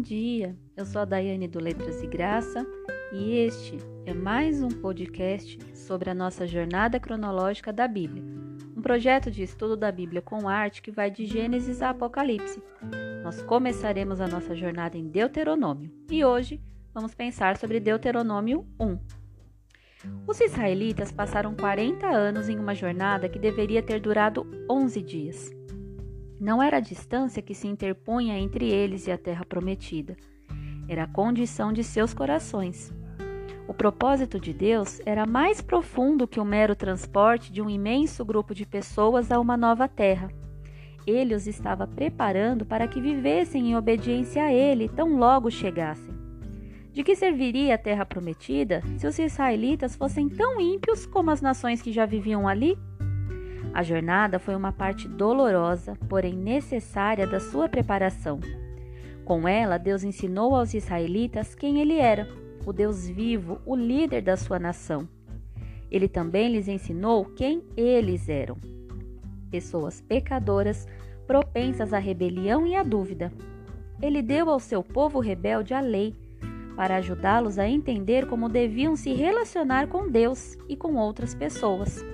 dia, eu sou a Daiane do Letras e Graça e este é mais um podcast sobre a nossa jornada cronológica da Bíblia, um projeto de estudo da Bíblia com arte que vai de Gênesis a Apocalipse. Nós começaremos a nossa jornada em Deuteronômio e hoje vamos pensar sobre Deuteronômio 1. Os israelitas passaram 40 anos em uma jornada que deveria ter durado 11 dias. Não era a distância que se interpunha entre eles e a terra prometida, era a condição de seus corações. O propósito de Deus era mais profundo que o mero transporte de um imenso grupo de pessoas a uma nova terra. Ele os estava preparando para que vivessem em obediência a Ele tão logo chegassem. De que serviria a terra prometida se os israelitas fossem tão ímpios como as nações que já viviam ali? A jornada foi uma parte dolorosa, porém necessária da sua preparação. Com ela, Deus ensinou aos israelitas quem ele era, o Deus vivo, o líder da sua nação. Ele também lhes ensinou quem eles eram. Pessoas pecadoras, propensas à rebelião e à dúvida. Ele deu ao seu povo rebelde a lei, para ajudá-los a entender como deviam se relacionar com Deus e com outras pessoas.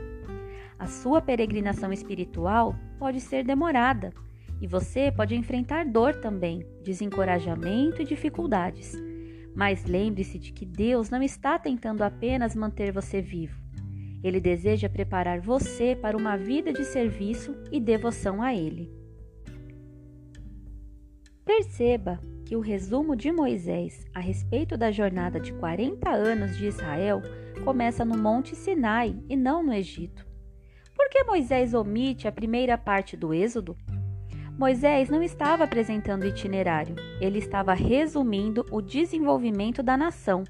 A sua peregrinação espiritual pode ser demorada e você pode enfrentar dor também, desencorajamento e dificuldades. Mas lembre-se de que Deus não está tentando apenas manter você vivo. Ele deseja preparar você para uma vida de serviço e devoção a Ele. Perceba que o resumo de Moisés a respeito da jornada de 40 anos de Israel começa no Monte Sinai e não no Egito. Por que Moisés omite a primeira parte do Êxodo? Moisés não estava apresentando o itinerário, ele estava resumindo o desenvolvimento da nação.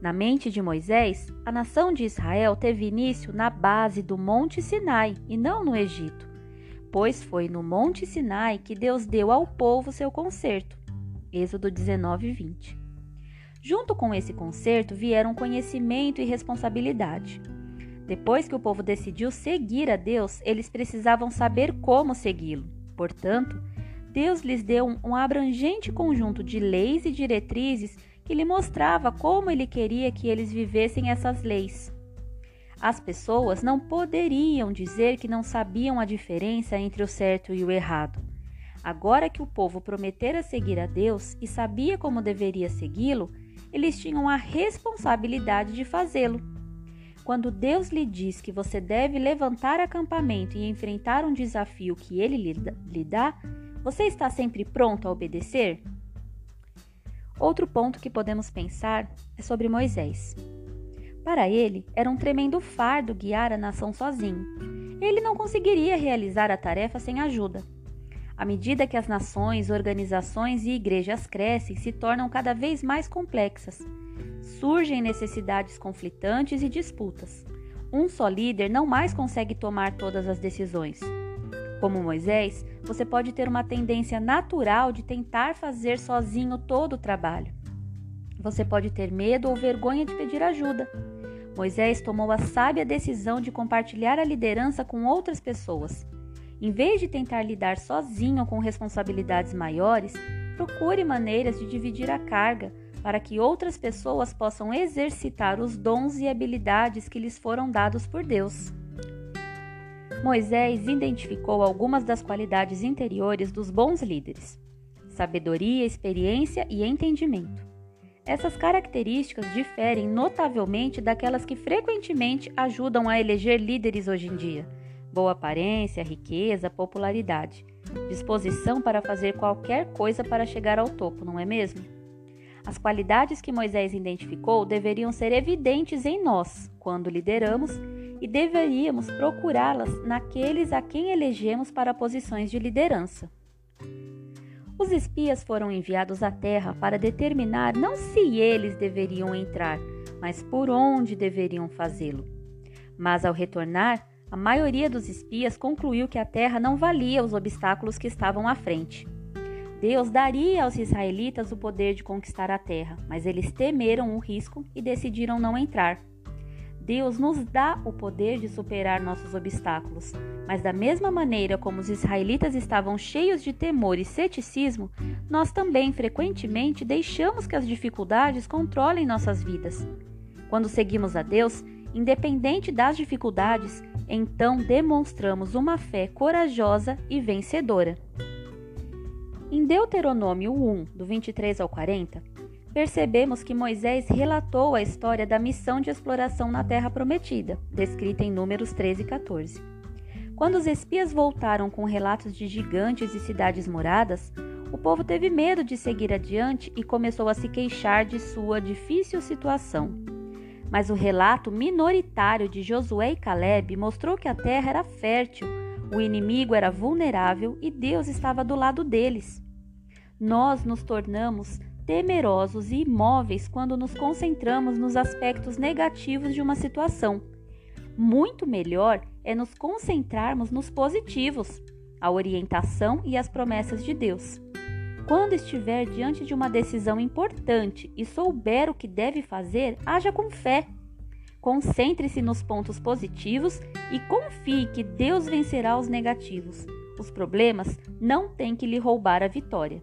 Na mente de Moisés, a nação de Israel teve início na base do Monte Sinai e não no Egito, pois foi no Monte Sinai que Deus deu ao povo seu concerto. Êxodo 19, 20. Junto com esse concerto vieram conhecimento e responsabilidade. Depois que o povo decidiu seguir a Deus, eles precisavam saber como segui-lo. Portanto, Deus lhes deu um, abrangente conjunto de leis e diretrizes que lhe mostrava como ele queria que eles vivessem essas leis. As pessoas não poderiam dizer que não sabiam a diferença entre o certo e o errado. Agora que o povo prometera seguir a Deus e sabia como deveria segui-lo, eles tinham a responsabilidade de fazê-lo. Quando Deus lhe diz que você deve levantar acampamento e enfrentar um desafio que ele lhe dá, você está sempre pronto a obedecer? Outro ponto que podemos pensar é sobre Moisés. Para ele, era um tremendo fardo guiar a nação sozinho. Ele não conseguiria realizar a tarefa sem ajuda. À medida que as nações, organizações e igrejas crescem, se tornam cada vez mais complexas surgem necessidades conflitantes e disputas. Um só líder não mais consegue tomar todas as decisões. Como Moisés, você pode ter uma tendência natural de tentar fazer sozinho todo o trabalho. Você pode ter medo ou vergonha de pedir ajuda. Moisés tomou a sábia decisão de compartilhar a liderança com outras pessoas. Em vez de tentar lidar sozinho com responsabilidades maiores, procure maneiras de dividir a carga para que outras pessoas possam exercitar os dons e habilidades que lhes foram dados por Deus. Moisés identificou algumas das qualidades interiores dos bons líderes: sabedoria, experiência e entendimento. Essas características diferem notavelmente daquelas que frequentemente ajudam a eleger líderes hoje em dia: boa aparência, riqueza, popularidade, disposição para fazer qualquer coisa para chegar ao topo, não é mesmo? As qualidades que Moisés identificou deveriam ser evidentes em nós quando lideramos e deveríamos procurá-las naqueles a quem elegemos para posições de liderança. Os espias foram enviados à terra para determinar não se eles deveriam entrar, mas por onde deveriam fazê-lo. Mas ao retornar, a maioria dos espias concluiu que a terra não valia os obstáculos que estavam à frente. Deus daria aos israelitas o poder de conquistar a terra, mas eles temeram o risco e decidiram não entrar. Deus nos dá o poder de superar nossos obstáculos, mas da mesma maneira como os israelitas estavam cheios de temor e ceticismo, nós também frequentemente deixamos que as dificuldades controlem nossas vidas. Quando seguimos a Deus, independente das dificuldades, então demonstramos uma fé corajosa e vencedora. Em Deuteronômio 1, do 23 ao 40, percebemos que Moisés relatou a história da missão de exploração na Terra Prometida, descrita em Números 13 e 14. Quando os espias voltaram com relatos de gigantes e cidades moradas, o povo teve medo de seguir adiante e começou a se queixar de sua difícil situação. Mas o relato minoritário de Josué e Caleb mostrou que a terra era fértil, o inimigo era vulnerável e Deus estava do lado deles. Nós nos tornamos temerosos e imóveis quando nos concentramos nos aspectos negativos de uma situação. Muito melhor é nos concentrarmos nos positivos, a orientação e as promessas de Deus. Quando estiver diante de uma decisão importante e souber o que deve fazer, haja com fé. Concentre-se nos pontos positivos e confie que Deus vencerá os negativos. Os problemas não têm que lhe roubar a vitória.